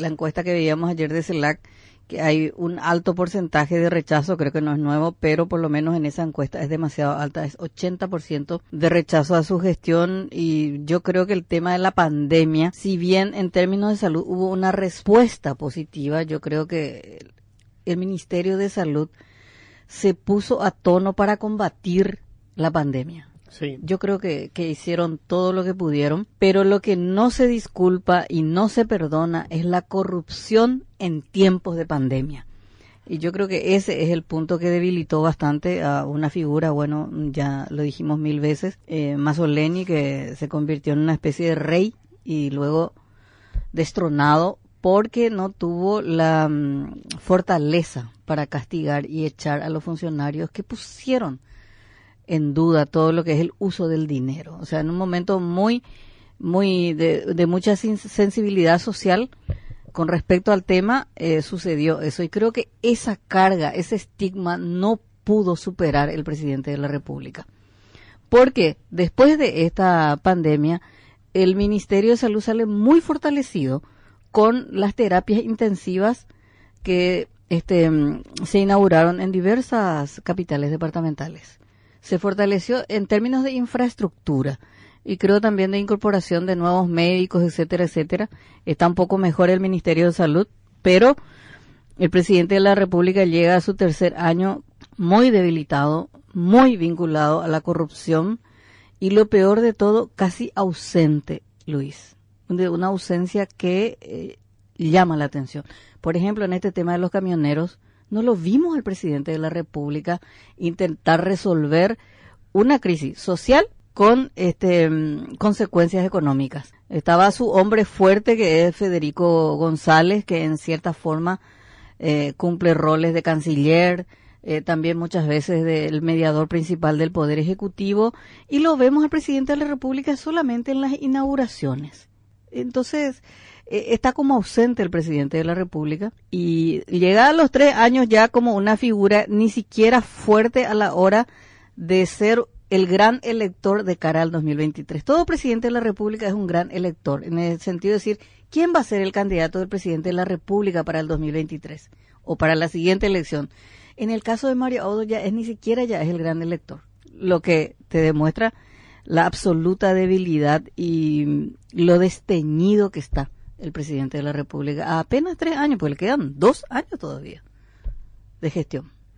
la encuesta que veíamos ayer de CELAC, que hay un alto porcentaje de rechazo, creo que no es nuevo, pero por lo menos en esa encuesta es demasiado alta, es 80% de rechazo a su gestión y yo creo que el tema de la pandemia, si bien en términos de salud hubo una respuesta positiva, yo creo que el Ministerio de Salud se puso a tono para combatir la pandemia. Yo creo que, que, hicieron todo lo que pudieron, pero lo que no se disculpa y no se perdona es la corrupción en tiempos de pandemia. Y yo creo que ese es el punto que debilitó bastante a una figura, bueno, ya lo dijimos mil veces, eh, Masoleni, que se convirtió en una especie de rey y luego destronado porque no tuvo la um, fortaleza para castigar y echar a los funcionarios que pusieron en duda todo lo que es el uso del dinero. O sea, en un momento muy, muy de, de mucha sensibilidad social con respecto al tema, eh, sucedió eso. Y creo que esa carga, ese estigma no pudo superar el presidente de la República. Porque después de esta pandemia, el Ministerio de Salud sale muy fortalecido con las terapias intensivas que este, se inauguraron en diversas capitales departamentales se fortaleció en términos de infraestructura y creo también de incorporación de nuevos médicos, etcétera, etcétera. Está un poco mejor el Ministerio de Salud, pero el presidente de la República llega a su tercer año muy debilitado, muy vinculado a la corrupción y lo peor de todo, casi ausente, Luis. De una ausencia que eh, llama la atención. Por ejemplo, en este tema de los camioneros, no lo vimos al presidente de la República intentar resolver una crisis social con este mm, consecuencias económicas. Estaba su hombre fuerte que es Federico González, que en cierta forma eh, cumple roles de canciller, eh, también muchas veces del mediador principal del Poder Ejecutivo, y lo vemos al presidente de la República solamente en las inauguraciones. Entonces, eh, está como ausente el presidente de la República y llega a los tres años ya como una figura ni siquiera fuerte a la hora de ser el gran elector de cara al 2023. Todo presidente de la República es un gran elector, en el sentido de decir, ¿quién va a ser el candidato del presidente de la República para el 2023 o para la siguiente elección? En el caso de Mario Audo ya es ni siquiera ya es el gran elector, lo que te demuestra la absoluta debilidad y lo desteñido que está el presidente de la República a apenas tres años, porque le quedan dos años todavía de gestión.